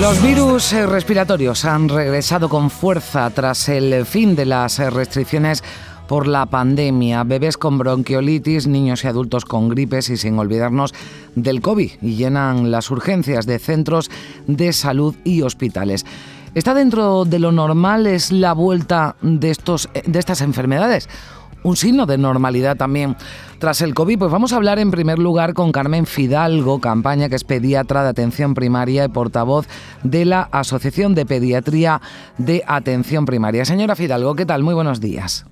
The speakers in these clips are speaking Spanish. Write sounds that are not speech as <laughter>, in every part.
Los virus eh, respiratorios han regresado con fuerza tras el fin de las eh, restricciones por la pandemia. Bebés con bronquiolitis, niños y adultos con gripes y sin olvidarnos del COVID y llenan las urgencias de centros de salud y hospitales. ¿Está dentro de lo normal es la vuelta de, estos, eh, de estas enfermedades? Un signo de normalidad también tras el COVID. Pues vamos a hablar en primer lugar con Carmen Fidalgo, campaña que es pediatra de atención primaria y portavoz de la Asociación de Pediatría de Atención Primaria. Señora Fidalgo, ¿qué tal? Muy buenos días.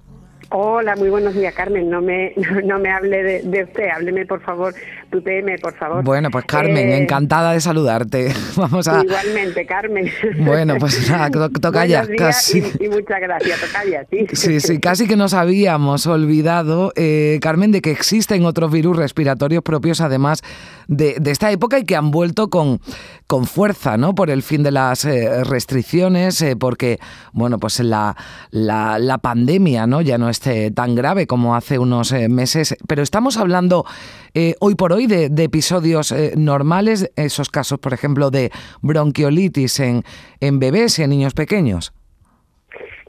Hola, muy buenos días, Carmen. No me, <laughs> no, me hable de, usted, hábleme por favor, tu PM, por favor. Bueno, pues Carmen, Eh, encantada de saludarte. <laughs> Vamos a. Igualmente, Carmen. Bueno, pues <laughs> nada, to- toca ya, Buenos días casi. Y, y muchas gracias, toca ya, sí. Sí, sí, casi que nos habíamos olvidado, eh, Carmen, de que existen otros virus respiratorios propios, además de, de esta época, y que han vuelto con, con fuerza, ¿no? Por el fin de las eh, restricciones, eh, porque, bueno, pues la, la, la pandemia, ¿no? Ya no es eh, tan grave como hace unos eh, meses, pero estamos hablando eh, hoy por hoy de, de episodios eh, normales, esos casos, por ejemplo, de bronquiolitis en, en bebés y en niños pequeños.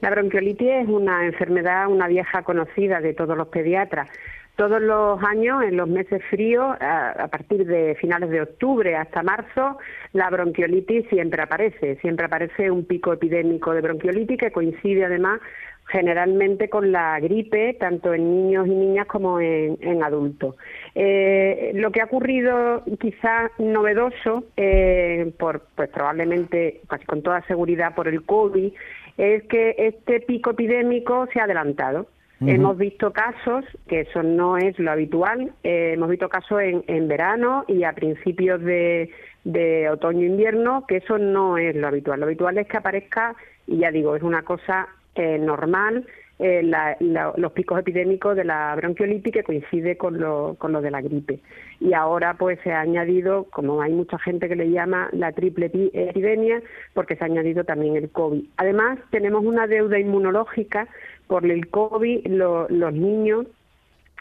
La bronquiolitis es una enfermedad, una vieja conocida de todos los pediatras. Todos los años, en los meses fríos, a partir de finales de octubre hasta marzo, la bronquiolitis siempre aparece. Siempre aparece un pico epidémico de bronquiolitis que coincide además generalmente con la gripe, tanto en niños y niñas como en, en adultos. Eh, lo que ha ocurrido quizás novedoso, eh, por, pues probablemente, casi con toda seguridad por el COVID, es que este pico epidémico se ha adelantado. Hemos visto casos, que eso no es lo habitual, eh, hemos visto casos en, en verano y a principios de, de otoño-invierno, que eso no es lo habitual. Lo habitual es que aparezca, y ya digo, es una cosa eh, normal, eh, la- la- los picos epidémicos de la bronquiolitis que coincide con lo, con lo de la gripe. Y ahora pues se ha añadido, como hay mucha gente que le llama la triple epi- epidemia, porque se ha añadido también el COVID. Además, tenemos una deuda inmunológica por el COVID, lo- los niños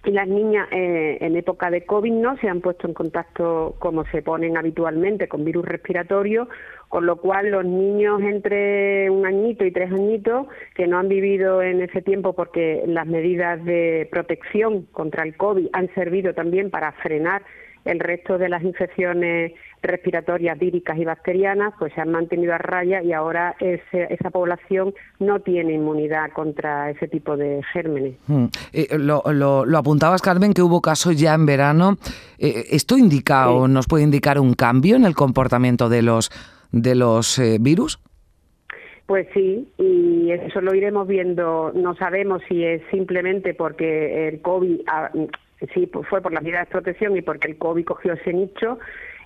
las niñas eh, en época de COVID no se han puesto en contacto como se ponen habitualmente con virus respiratorios, con lo cual los niños entre un añito y tres añitos que no han vivido en ese tiempo porque las medidas de protección contra el COVID han servido también para frenar el resto de las infecciones respiratorias víricas y bacterianas pues se han mantenido a raya y ahora ese- esa población no tiene inmunidad contra ese tipo de gérmenes. Mm. Eh, lo, lo- lo apuntabas, Carmen, que hubo casos ya en verano. Eh, ¿Esto indica o nos puede indicar un cambio en el comportamiento de los, de los eh, virus? Pues sí, y eso lo iremos viendo. No sabemos si es simplemente porque el COVID, sí, pues fue por las medidas de protección y porque el COVID cogió ese nicho,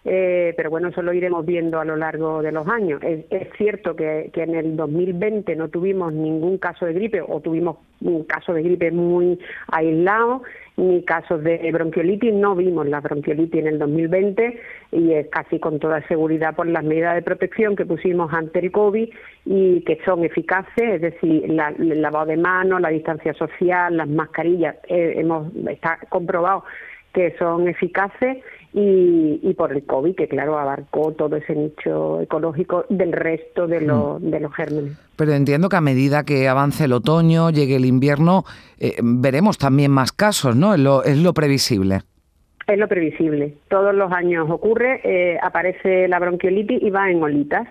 eh, pero bueno, eso lo iremos viendo a lo largo de los años. Es, cierto que, que en el 2020 no tuvimos ningún caso de gripe o tuvimos un caso de gripe muy aislado, ni casos de bronquiolitis, no vimos la bronquiolitis en el 2020 y es casi con toda seguridad por las medidas de protección que pusimos ante el COVID y que son eficaces, es decir, la- el lavado de manos, la distancia social, las mascarillas, eh, hemos está comprobado que son eficaces y, y por el COVID, que claro abarcó todo ese nicho ecológico del resto de los, de los gérmenes. Pero entiendo que a medida que avance el otoño, llegue el invierno, eh, veremos también más casos, ¿no? Es lo, es lo previsible. Es lo previsible. Todos los años ocurre, eh, aparece la bronquiolitis y va en olitas.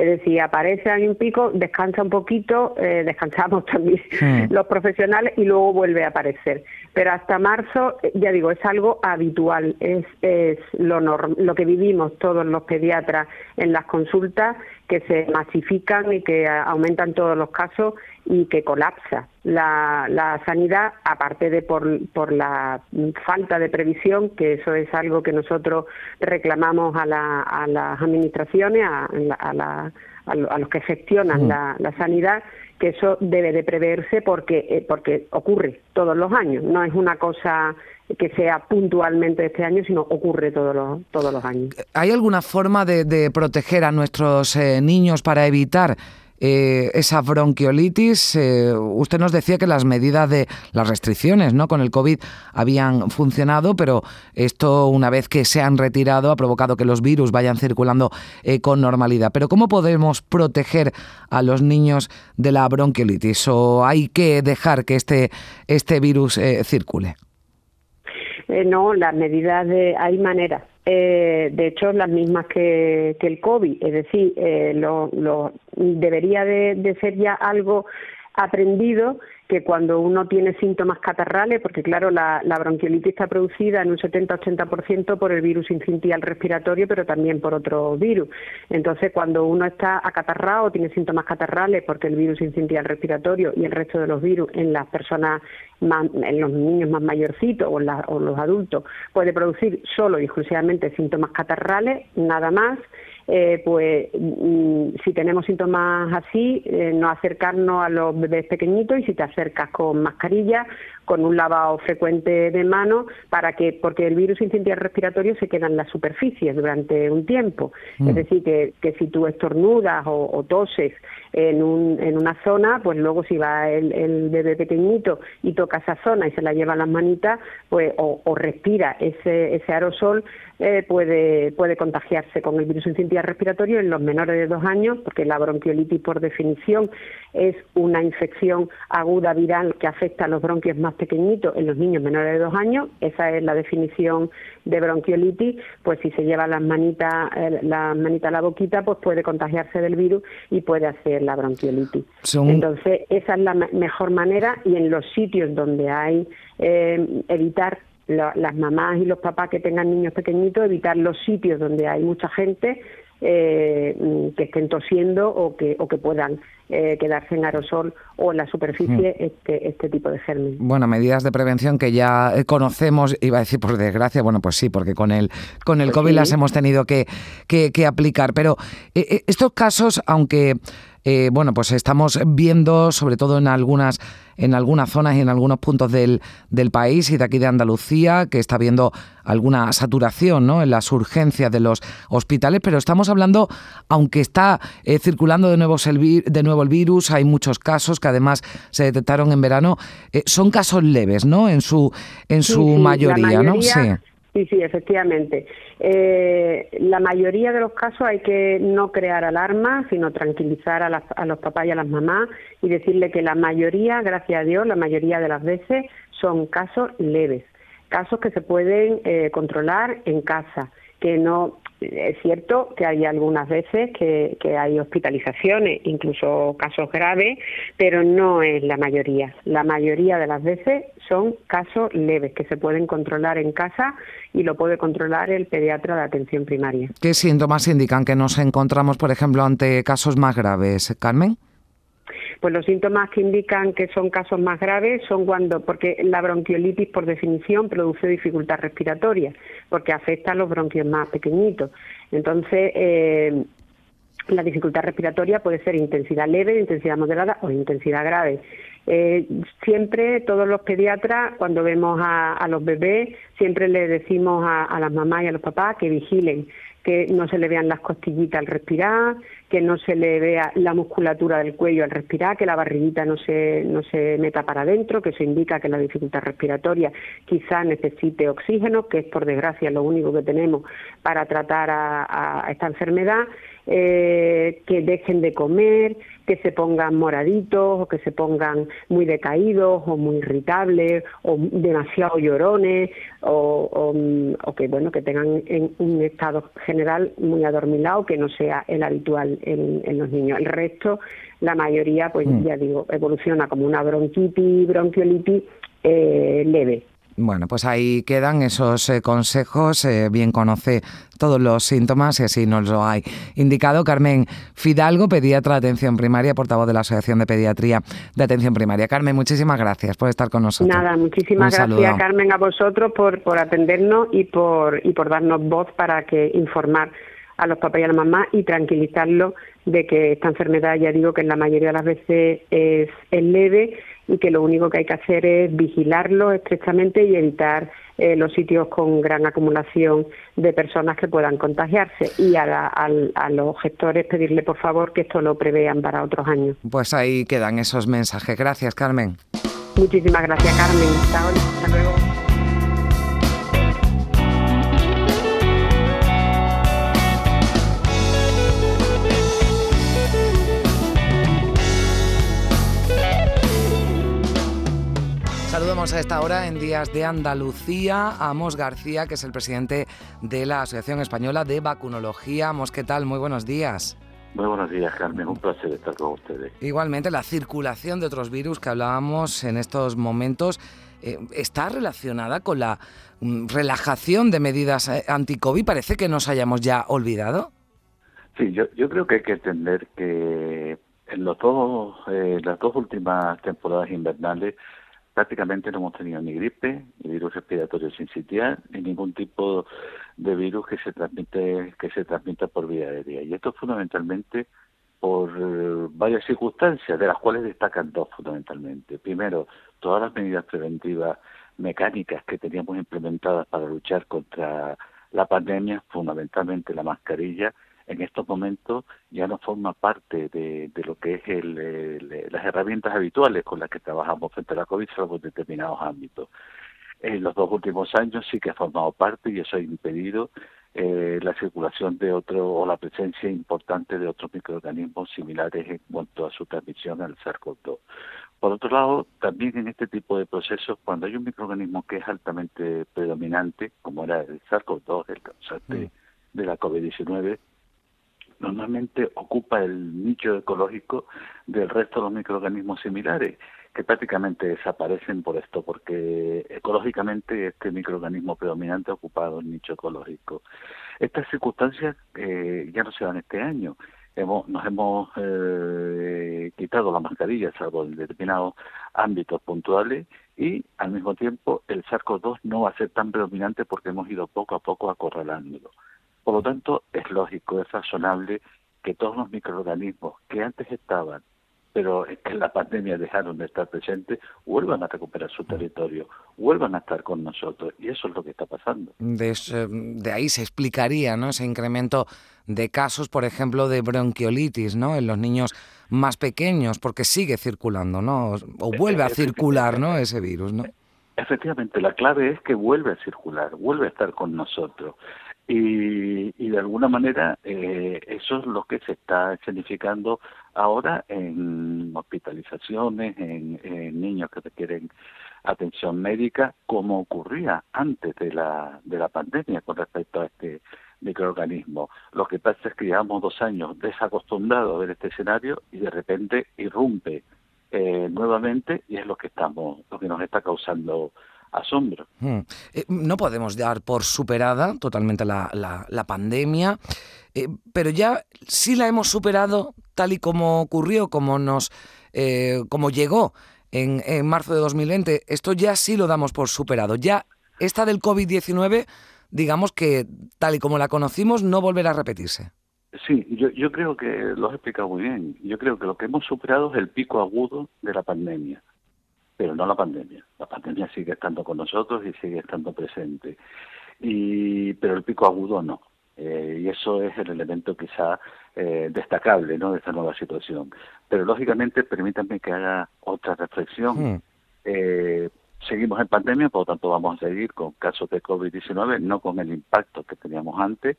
Es decir, aparece hay un pico, descansa un poquito, eh, descansamos <laughs> también Mm. los profesionales y luego vuelve a aparecer. Pero hasta marzo, eh, ya digo, es algo habitual, es, es lo, norm- lo que vivimos todos los pediatras en las consultas, que se masifican y que a- aumentan todos los casos y que colapsa la, la sanidad, aparte de por, por la falta de previsión, que eso es algo que nosotros reclamamos a, la- a las administraciones, a, a la- a, los que gestionan la, sanidad, que eso debe de preverse porque, eh, porque ocurre todos los años, no es una cosa que sea puntualmente este año, sino ocurre todos los, todos los años. ¿Hay alguna forma de, proteger a nuestros eh, niños para evitar eh, esa bronquiolitis. Eh, usted nos decía que las medidas de las restricciones ¿no? con el COVID habían funcionado, pero esto una vez que se han retirado ha provocado que los virus vayan circulando eh, con normalidad. Pero ¿cómo podemos proteger a los niños de la bronquiolitis? ¿O hay que dejar que este, este virus circule? No, las medidas de... hay maneras. Eh, de hecho las mismas que, el COVID, es decir, eh, lo, debería de, ser ya algo aprendido que cuando uno tiene síntomas catarrales, porque claro, la, bronquiolitis está producida en un 70-80% por el virus incitial respiratorio, pero también por otro virus. Entonces, cuando uno está acatarrado, tiene síntomas catarrales, porque el virus incitial respiratorio y el resto de los virus en las personas, en los niños más mayorcitos o, o los adultos, puede producir solo y exclusivamente síntomas catarrales, nada más. Eh, pues mm, si tenemos síntomas así, eh, no acercarnos a los bebés pequeñitos y si te acercas con mascarilla, con un lavado frecuente de manos, para que, porque el virus incendiario respiratorio se queda en las superficies durante un tiempo. Mm. Es decir, que, que, si tú estornudas o, toses en, un, en una zona, pues luego si va el, bebé pequeñito y toca esa zona y se la lleva a las manitas, pues o, respira ese, ese aerosol, eh, puede, puede contagiarse con el virus incendiario respiratorio en los menores de dos años, porque la bronquiolitis por definición es una infección aguda viral que afecta a los bronquios más pequeñitos en los niños menores de dos años. Esa es la definición de bronquiolitis. Pues si se lleva las manitas, eh, la manita a la boquita, pues puede contagiarse del virus y puede hacer la bronquiolitis. Entonces, esa es la mejor manera y en los sitios donde hay eh, evitar las mamás y los papás que tengan niños pequeñitos, evitar los sitios donde hay mucha gente, eh, que estén tosiendo o que, o que puedan eh, quedarse en aerosol o en la superficie mm. este, este tipo de germen. Bueno, medidas de prevención que ya eh, conocemos, iba a decir por desgracia, bueno, pues sí, porque con el, con el pues COVID las hemos tenido que, que, que aplicar. Pero estos casos, aunque eh, bueno, pues estamos viendo, sobre todo en algunas, en algunas zonas y en algunos puntos del, del país y de aquí de Andalucía, que está habiendo alguna saturación ¿no? en las urgencias de los hospitales, pero estamos hablando, aunque está eh, circulando de nuevo, el, de nuevo el virus, hay muchos casos que además se detectaron en verano, eh, son casos leves, ¿no? En su, en su mayoría, ¿no? Sí. Sí, sí, efectivamente. Eh, la mayoría de los casos hay que no crear alarma, sino tranquilizar a, los papás y a las mamás y decirle que la mayoría, gracias a Dios, la mayoría de las veces son casos leves, casos que se pueden eh, controlar en casa, que no es cierto que hay algunas veces que, hay hospitalizaciones, incluso casos graves, pero no es la mayoría. La mayoría de las veces son casos leves que se pueden controlar en casa y lo puede controlar el pediatra de atención primaria. ¿Qué síntomas indican que nos encontramos, por ejemplo, ante casos más graves, Carmen? Pues los síntomas que indican que son casos más graves son cuando, porque la bronquiolitis por definición produce dificultad respiratoria, porque afecta a los bronquios más pequeñitos. Entonces, eh, la dificultad respiratoria puede ser intensidad leve, intensidad moderada o intensidad grave. Eh, siempre todos los pediatras, cuando vemos a, los bebés, siempre le decimos a, a, las mamás y a los papás que vigilen, que no se le vean las costillitas al respirar, que no se le vea la musculatura del cuello al respirar, que la barriguita no se, no se meta para adentro, que eso indica que la dificultad respiratoria quizá necesite oxígeno, que es por desgracia lo único que tenemos para tratar a esta enfermedad eh, que dejen de comer, que se pongan moraditos o que se pongan muy decaídos o muy irritables o demasiado llorones o, o, que bueno que tengan en un estado general muy adormilado que no sea el habitual en, en los niños. El resto, la mayoría, pues mm. ya digo, evoluciona como una bronquitis, bronquiolitis eh, leve. Bueno, pues ahí quedan esos eh, consejos. Eh, bien conoce todos los síntomas y así nos lo hay indicado. Carmen Fidalgo, pediatra de atención primaria, portavoz de la Asociación de Pediatría de Atención Primaria. Carmen, muchísimas gracias por estar con nosotros. Nada, muchísimas gracias, Carmen, a vosotros por, por atendernos y por, y por darnos voz para que informar a los papás y a la mamá y tranquilizarlos de que esta enfermedad, ya digo que en la mayoría de las veces es, es leve y que lo único que hay que hacer es vigilarlo estrechamente y evitar eh, los sitios con gran acumulación de personas que puedan contagiarse y a, a, los gestores pedirle por favor que esto lo prevean para otros años. Pues ahí quedan esos mensajes. Gracias, Carmen. Muchísimas gracias, Carmen. Hasta luego. Saludamos a esta hora en Días de Andalucía a Mos García, que es el presidente de la Asociación Española de Vacunología. Mos, ¿qué tal? Muy buenos días. Muy buenos días, Carmen. Un placer estar con ustedes. Igualmente, la circulación de otros virus que hablábamos en estos momentos eh, está relacionada con la mm, relajación de medidas eh, anti-COVID. Parece que nos hayamos ya olvidado. Sí, yo, yo creo que hay que entender que en los dos, eh, las dos últimas temporadas invernales prácticamente no hemos tenido ni gripe, ni virus respiratorio sincitial, ni ningún tipo de virus que se transmite que se transmita por vía aérea. Y esto fundamentalmente por eh, varias circunstancias, de las cuales destacan dos fundamentalmente. Primero, todas las medidas preventivas mecánicas que teníamos implementadas para luchar contra la pandemia, fundamentalmente la mascarilla, en estos momentos ya no forma parte de, lo que es el, las herramientas habituales con las que trabajamos frente a la COVID, salvo en determinados ámbitos. En los dos últimos años sí que ha formado parte y eso ha impedido eh, la circulación de otro o la presencia importante de otros microorganismos similares en cuanto a su transmisión al SARS-CoV-2. Por otro lado, también en este tipo de procesos, cuando hay un microorganismo que es altamente predominante, como era el SARS-CoV-2, el causante mm. de la COVID-19, normalmente ocupa el nicho ecológico del resto de los microorganismos similares, que prácticamente desaparecen por esto, porque ecológicamente este microorganismo predominante ha ocupado el nicho ecológico. Estas circunstancias eh, ya no se dan este año. Hemos, nos hemos eh, quitado la mascarilla, salvo en determinados ámbitos puntuales, y al mismo tiempo el SARS-CoV-2 no va a ser tan predominante porque hemos ido poco a poco acorralándolo. Por lo tanto, es lógico, es razonable que todos los microorganismos que antes estaban, pero en la pandemia dejaron de estar presentes, vuelvan a recuperar su territorio, vuelvan a estar con nosotros. Y eso es lo que está pasando. De, de ahí se explicaría ¿no? ese incremento de casos, por ejemplo, de bronquiolitis ¿no? en los niños más pequeños, porque sigue circulando, ¿no? o vuelve a circular ¿no? ese virus. ¿no? Efectivamente, la clave es que vuelve a circular, vuelve a estar con nosotros. Y, y de alguna manera eh, eso es lo que se está escenificando ahora en hospitalizaciones, en, niños que requieren atención médica, como ocurría antes de la, de la pandemia con respecto a este microorganismo. Lo que pasa es que llevamos dos años desacostumbrados a ver este escenario y de repente irrumpe eh, nuevamente y es lo que estamos, lo que nos está causando asombro. Hmm. Eh, no podemos dar por superada totalmente la, la, pandemia, eh, pero ya sí la hemos superado tal y como ocurrió, como nos, eh, como llegó en, en, marzo de 2020. Esto ya sí lo damos por superado. Ya esta del COVID-19, digamos que tal y como la conocimos, no volverá a repetirse. Sí, yo, yo creo que lo has explicado muy bien. Yo creo que lo que hemos superado es el pico agudo de la pandemia pero no la pandemia. La pandemia sigue estando con nosotros y sigue estando presente. Y, pero el pico agudo no. Eh, y eso es el elemento quizá eh, destacable ¿no? de esta nueva situación. Pero lógicamente, permítanme que haga otra reflexión. Hmm. Eh, seguimos en pandemia, por lo tanto vamos a seguir con casos de COVID-19, no con el impacto que teníamos antes,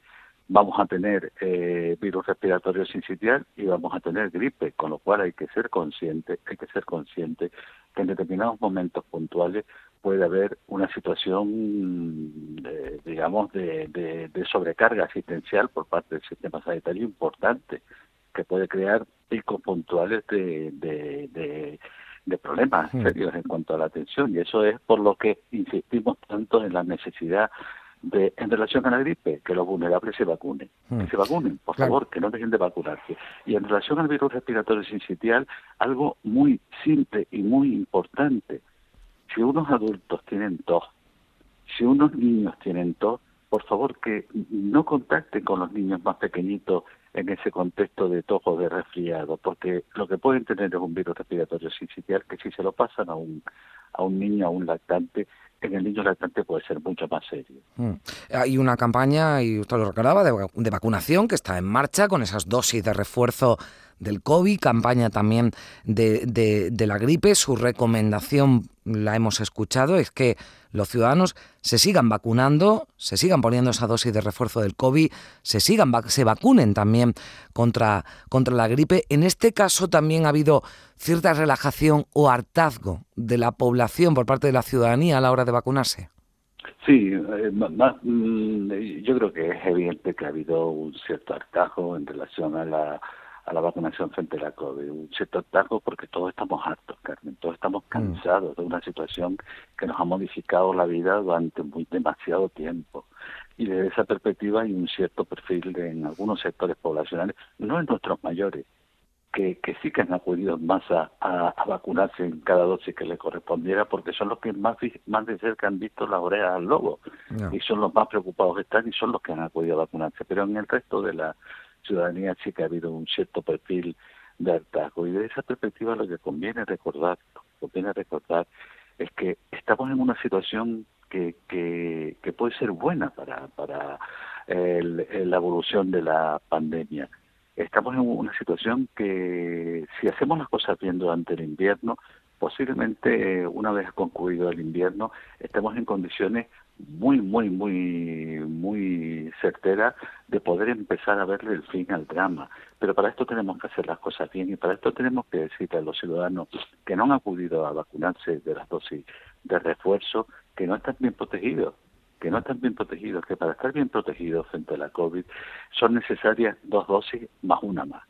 vamos a tener eh, virus respiratorio sincitial y vamos a tener gripe, con lo cual hay que ser consciente, hay que ser consciente que en determinados momentos puntuales puede haber una situación, de, digamos, de, de, sobrecarga asistencial por parte del sistema sanitario importante, que puede crear picos puntuales de, de, de problemas hmm. serios en cuanto a la atención. Y eso es por lo que insistimos tanto en la necesidad de, en relación a la gripe, que los vulnerables se vacunen. Que hmm. se vacunen, por favor, que no dejen de vacunarse. Y en relación al virus respiratorio sincitial, algo muy simple y muy importante. Si unos adultos tienen tos, si unos niños tienen tos, por favor que no contacten con los niños más pequeñitos en ese contexto de tojo de resfriado, porque lo que pueden tener es un virus respiratorio sincitial que si se lo pasan a un, a un niño, a un lactante, en el niño lactante puede ser mucho más serio. Mm. Hay una campaña, y usted lo recordaba, de, de, vacunación que está en marcha con esas dosis de refuerzo del COVID, campaña también de, de, la gripe. Su recomendación, la hemos escuchado, es que los ciudadanos se sigan vacunando, se sigan poniendo esa dosis de refuerzo del COVID, se sigan se vacunen también contra, contra la gripe. En este caso también ha habido cierta relajación o hartazgo de la población por parte de la ciudadanía a la hora de vacunarse. Sí, eh, mm, yo creo que es evidente que ha habido un cierto hartazgo en relación a la a la vacunación frente a la COVID. Un cierto atajo porque todos estamos hartos, Carmen, todos estamos mm. cansados de una situación que nos ha modificado la vida durante muy demasiado tiempo. Y desde esa perspectiva hay un cierto perfil de, en algunos sectores poblacionales, no en nuestros mayores, que, que sí que han acudido más a, a, vacunarse en cada dosis que le correspondiera, porque son los que más, más de cerca han visto la orejas al lobo, y son los más preocupados que están y son los que han acudido a vacunarse. Pero en el resto de la ciudadanía que ha habido un cierto perfil de hartazgo. Y de esa perspectiva lo que conviene recordar, conviene recordar es que estamos en una situación que, que, que puede ser buena para, para el, la evolución de la pandemia. Estamos en una situación que si hacemos las cosas bien durante el invierno, posiblemente una vez concluido el invierno estemos en condiciones muy, muy, muy, muy certera de poder empezar a verle el fin al drama. Pero para esto tenemos que hacer las cosas bien y para esto tenemos que decirle a los ciudadanos que no han acudido a vacunarse de las dosis de refuerzo que no están bien protegidos que no están bien protegidos, que para estar bien protegidos frente a la COVID son necesarias dos dosis más una más.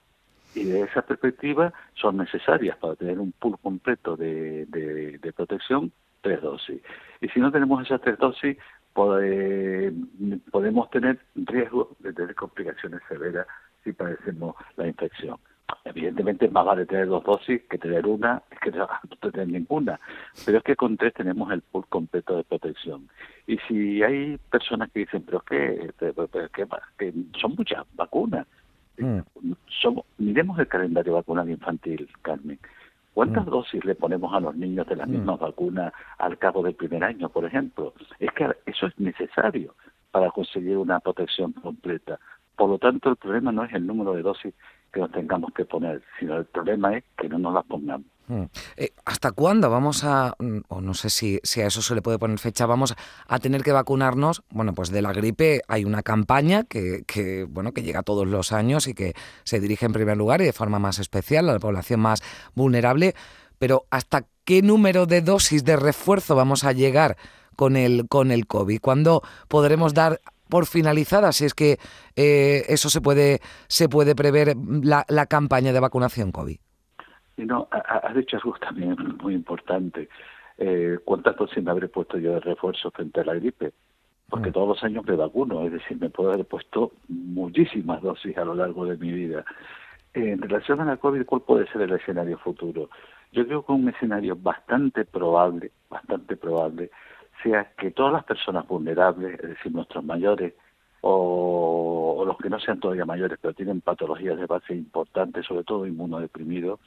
Y de esa perspectiva son necesarias para tener un pool completo de, de, de protección tres dosis. Y si no tenemos esas tres dosis, podemos tener riesgo de tener complicaciones severas si padecemos la infección. Evidentemente más vale tener dos dosis que tener una, que no <laughs> tener ninguna, pero es que con tres tenemos el pool completo de protección. Y si hay personas que dicen, pero es que, que son muchas vacunas, mm. somos, miremos el calendario vacunal infantil, Carmen. ¿Cuántas mm. dosis le ponemos a los niños de las mm. mismas vacunas al cabo del primer año, por ejemplo? Es que eso es necesario para conseguir una protección completa. Por lo tanto, el problema no es el número de dosis que nos tengamos que poner, sino el problema es que no nos las pongamos. Mm. Eh, ¿Hasta cuándo vamos a, mm, o no sé si, si, a eso se le puede poner fecha, vamos a tener que vacunarnos? Bueno, pues de la gripe hay una campaña que, que, bueno, que llega todos los años y que se dirige en primer lugar y de forma más especial a la población más vulnerable, pero ¿hasta qué número de dosis de refuerzo vamos a llegar con el, con el COVID? ¿Cuándo podremos dar por finalizada si es que eh, eso se puede, se puede prever la, la campaña de vacunación COVID? Y no, has dicho algo también muy importante. Eh, ¿Cuántas dosis me habré puesto yo de refuerzo frente a la gripe? Porque mm. todos los años me vacuno, es decir, me puedo haber puesto muchísimas dosis a lo largo de mi vida. En relación a la COVID, ¿cuál puede ser el escenario futuro? Yo creo que un escenario bastante probable, bastante probable, sea que todas las personas vulnerables, es decir, nuestros mayores, o, o, los que no sean todavía mayores, pero tienen patologías de base importantes, sobre todo inmunodeprimidos,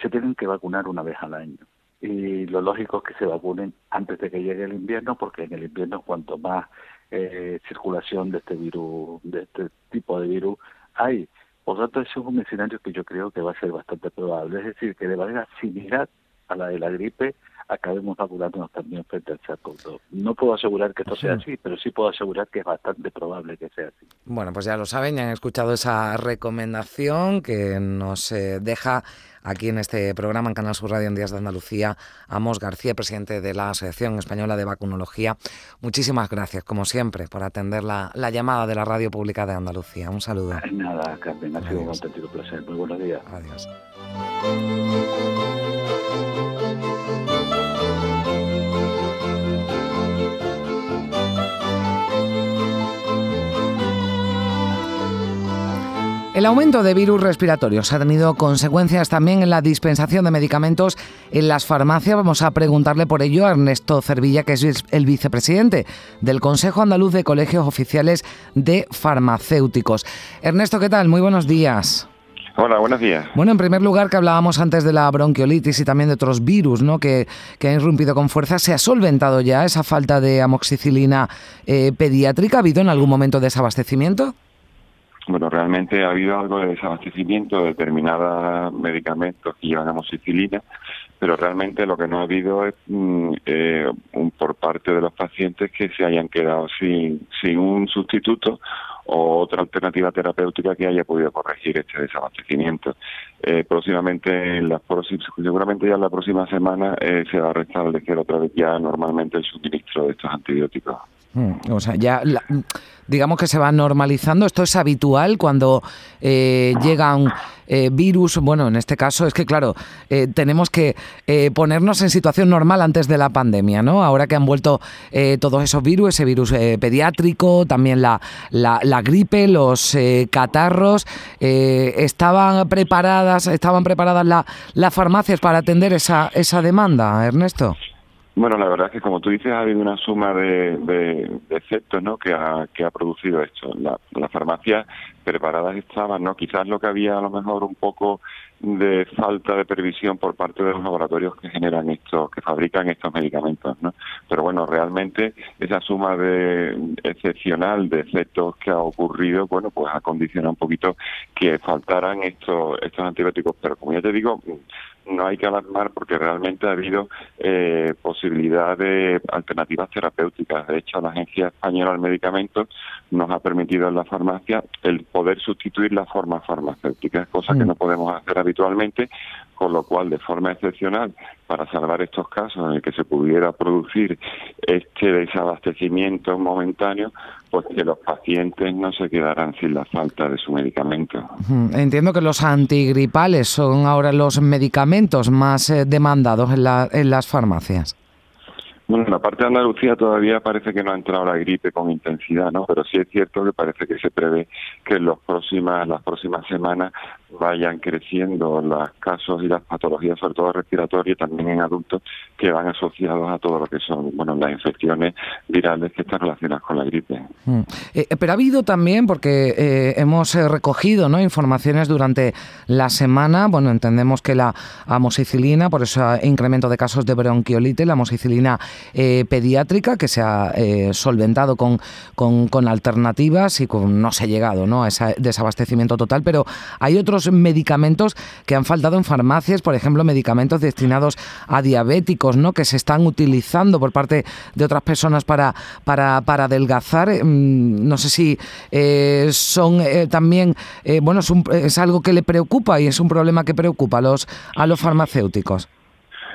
se tienen que vacunar una vez al año. Y lo lógico es que se vacunen antes de que llegue el invierno, porque en el invierno cuanto más eh, circulación de este virus, de este tipo de virus hay. Por lo tanto, ese es un escenario que yo creo que va a ser bastante probable. Es decir, que de manera similar a la de la gripe, acabemos vacunándonos también frente al SARS-CoV-2. No puedo asegurar que esto sea así, pero sí puedo asegurar que es bastante probable que sea así. Bueno, pues ya lo saben, ya han escuchado esa recomendación que nos eh, deja aquí en este programa en Canal Sur Radio en Días de Andalucía, Amos García, presidente de la Asociación Española de Vacunología. Muchísimas gracias, como siempre, por atender la, llamada de la Radio Pública de Andalucía. Un saludo. Nada, Carmen, ha sido un auténtico placer. Muy buenos días. Adiós. El aumento de virus respiratorios ha tenido consecuencias también en la dispensación de medicamentos en las farmacias. Vamos a preguntarle por ello a Ernesto Cervilla, que es el vicepresidente del Consejo Andaluz de Colegios Oficiales de Farmacéuticos. Ernesto, ¿qué tal? Muy buenos días. Hola, buenos días. Bueno, en primer lugar, que hablábamos antes de la bronquiolitis y también de otros virus ¿no? que, que han irrumpido con fuerza, ¿se ha solventado ya esa falta de amoxicilina eh, pediátrica? ¿Ha habido en algún momento desabastecimiento? Bueno, realmente ha habido algo de desabastecimiento de determinados medicamentos que llevan amoxicilina, pero realmente lo que no ha habido es mm, eh, por parte de los pacientes que se hayan quedado sin, sin un sustituto o otra alternativa terapéutica que haya podido corregir este desabastecimiento. Eh, próximamente, en las seguramente ya en la próxima semana eh, se va a restablecer otra vez ya normalmente el suministro de estos antibióticos. Mm, o sea, ya digamos que se va normalizando. Esto es habitual cuando eh, llega un eh, virus. Bueno, en este caso es que, claro, eh, tenemos que ponernos en situación normal antes de la pandemia, ¿no? Ahora que han vuelto todos esos virus, ese virus pediátrico, también la, la, gripe, los catarros, estaban preparadas, estaban preparadas las farmacias para atender esa, esa demanda, Ernesto. Bueno, la verdad es que como tú dices, ha habido una suma de, efectos ¿no? que, ha, que ha producido esto. La, las farmacias preparadas estaban, ¿no? Quizás lo que había a lo mejor un poco de falta de previsión por parte de los laboratorios que generan estos, que fabrican estos medicamentos, ¿no? Pero bueno, realmente esa suma de excepcional de efectos que ha ocurrido, bueno, pues ha condicionado un poquito que faltaran estos, estos antibióticos. Pero como ya te digo, no hay que alarmar porque realmente ha habido eh, posibilidad de alternativas terapéuticas. De hecho, la Agencia Española del Medicamento nos ha permitido en la farmacia el poder sustituir la forma farmacéutica, cosa que mm. no podemos hacer habitualmente, con lo cual, de forma excepcional, para salvar estos casos en el que se pudiera producir este desabastecimiento momentáneo, pues que los pacientes no se quedarán sin la falta de su medicamento. Entiendo que los antigripales son ahora los medicamentos más eh, demandados en, en las farmacias. Bueno, en la parte de Andalucía todavía parece que no ha entrado la gripe con intensidad, ¿no? Pero sí es cierto que parece que se prevé que en los próximas, las próximas semanas vayan creciendo los casos y las patologías, sobre todo respiratorias, también en adultos, que van asociados a todo lo que son, bueno, las infecciones virales que están relacionadas con la gripe. Mm. Eh, pero ha habido también, porque eh, hemos eh, recogido, ¿no? Informaciones durante la semana, bueno, entendemos que la amoxicilina, por ese incremento de casos de bronquiolitis, la amoxicilina eh, pediátrica que se ha eh, solventado con, con, alternativas y con, no se ha llegado ¿no? a ese desabastecimiento total, pero hay otros medicamentos que han faltado en farmacias, por ejemplo, medicamentos destinados a diabéticos, ¿no? que se están utilizando por parte de otras personas para, para, para adelgazar. Mm, no sé si eh, son también, bueno, es, es algo que le preocupa y es un problema que preocupa a los, a los farmacéuticos.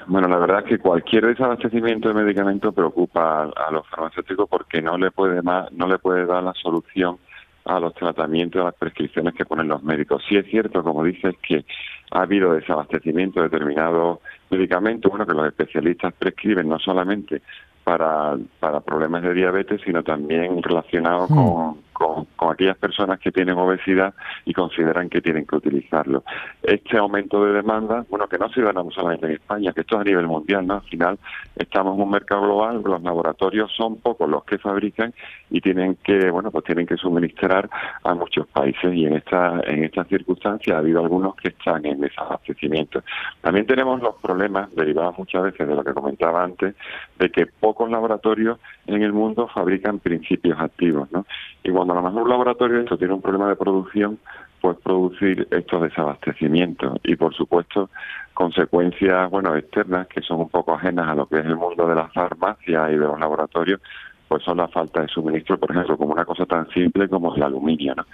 Bueno, la verdad es que cualquier desabastecimiento de medicamentos preocupa a, los farmacéuticos porque no le puede más, no le puede dar la solución a los tratamientos, a las prescripciones que ponen los médicos. Sí es cierto, como dices, que ha habido desabastecimiento de determinados medicamentos, bueno, que los especialistas prescriben no solamente para, para problemas de diabetes, sino también relacionados mm. con, con, aquellas personas que tienen obesidad y consideran que tienen que utilizarlo. Este aumento de demanda, bueno, que no se da solamente en España, que esto es a nivel mundial, ¿no? Al final estamos en un mercado global, los laboratorios son pocos los que fabrican y tienen que, bueno, pues tienen que suministrar a muchos países y en esta en estas circunstancias ha habido algunos que están en desabastecimiento. También tenemos los problemas derivados muchas veces de lo que comentaba antes, de que pocos laboratorios en el mundo fabrican principios activos, ¿no? Y cuando a lo mejor un laboratorio esto tiene un problema de producción, pues producir estos desabastecimientos y por supuesto consecuencias bueno externas que son un poco ajenas a lo que es el mundo de la farmacia y de los laboratorios pues son la falta de suministro por ejemplo como una cosa tan simple como el aluminio ¿no?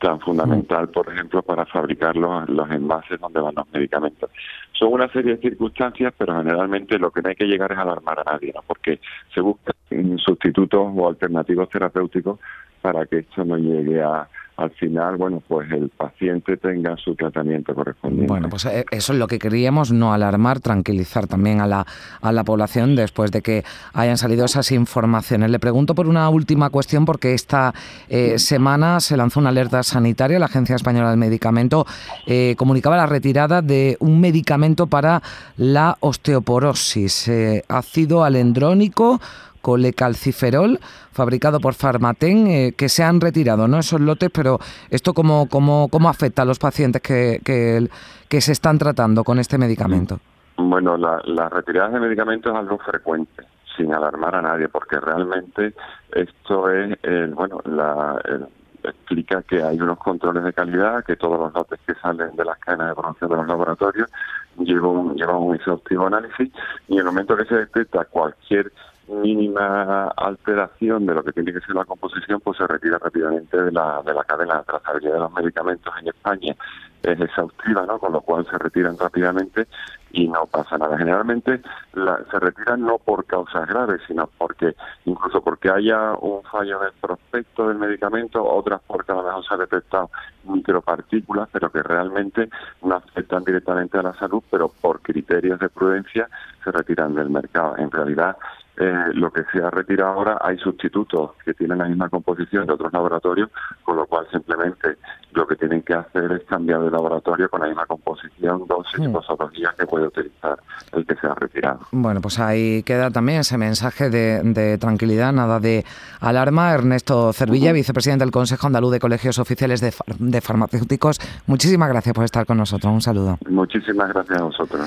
tan fundamental por ejemplo para fabricar los, los envases donde van los medicamentos son una serie de circunstancias pero generalmente lo que no hay que llegar es alarmar a nadie ¿no? porque se buscan sustitutos o alternativos terapéuticos para que esto no llegue a, al final, bueno, pues el paciente tenga su tratamiento correspondiente. Bueno, pues eh, eso es lo que queríamos, no alarmar, tranquilizar también a la, a la población después de que hayan salido esas informaciones. Le pregunto por una última cuestión, porque esta eh, semana se lanzó una alerta sanitaria, la Agencia Española del Medicamento eh, comunicaba la retirada de un medicamento para la osteoporosis, ácido alendrónico colecalciferol, fabricado por Farmaten, eh, que se han retirado ¿no? esos lotes, pero ¿esto cómo, cómo, cómo afecta a los pacientes que, que, se están tratando con este medicamento? Bueno, la, las retiradas de medicamentos es algo frecuente sin alarmar a nadie, porque realmente esto es, bueno, la, explica que hay unos controles de calidad, que todos los lotes que salen de las cadenas de producción de los laboratorios llevan un, llevan un exhaustivo análisis y en el momento que se detecta cualquier mínima alteración de lo que tiene que ser la composición, pues se retira rápidamente de la, de la cadena. La trazabilidad de los medicamentos en España es exhaustiva, ¿no? Con lo cual se retiran rápidamente y no pasa nada. Generalmente se retiran no por causas graves, sino porque incluso porque haya un fallo del prospecto del medicamento, otras porque a lo mejor se ha detectado micropartículas, pero que realmente no afectan directamente a la salud, pero por criterios de prudencia se retiran del mercado. En realidad, eh, lo que se ha retirado ahora hay sustitutos que tienen la misma composición de otros laboratorios, con lo cual simplemente lo que tienen que hacer es cambiar de laboratorio con la misma composición, dosis y días hmm. que puede utilizar el que se ha retirado. Bueno, pues ahí queda también ese mensaje de, tranquilidad, nada de alarma. Ernesto Cervilla, vicepresidente del Consejo Andaluz de Colegios Oficiales de, de Farmacéuticos, muchísimas gracias por estar con nosotros. Un saludo. Muchísimas gracias a vosotros.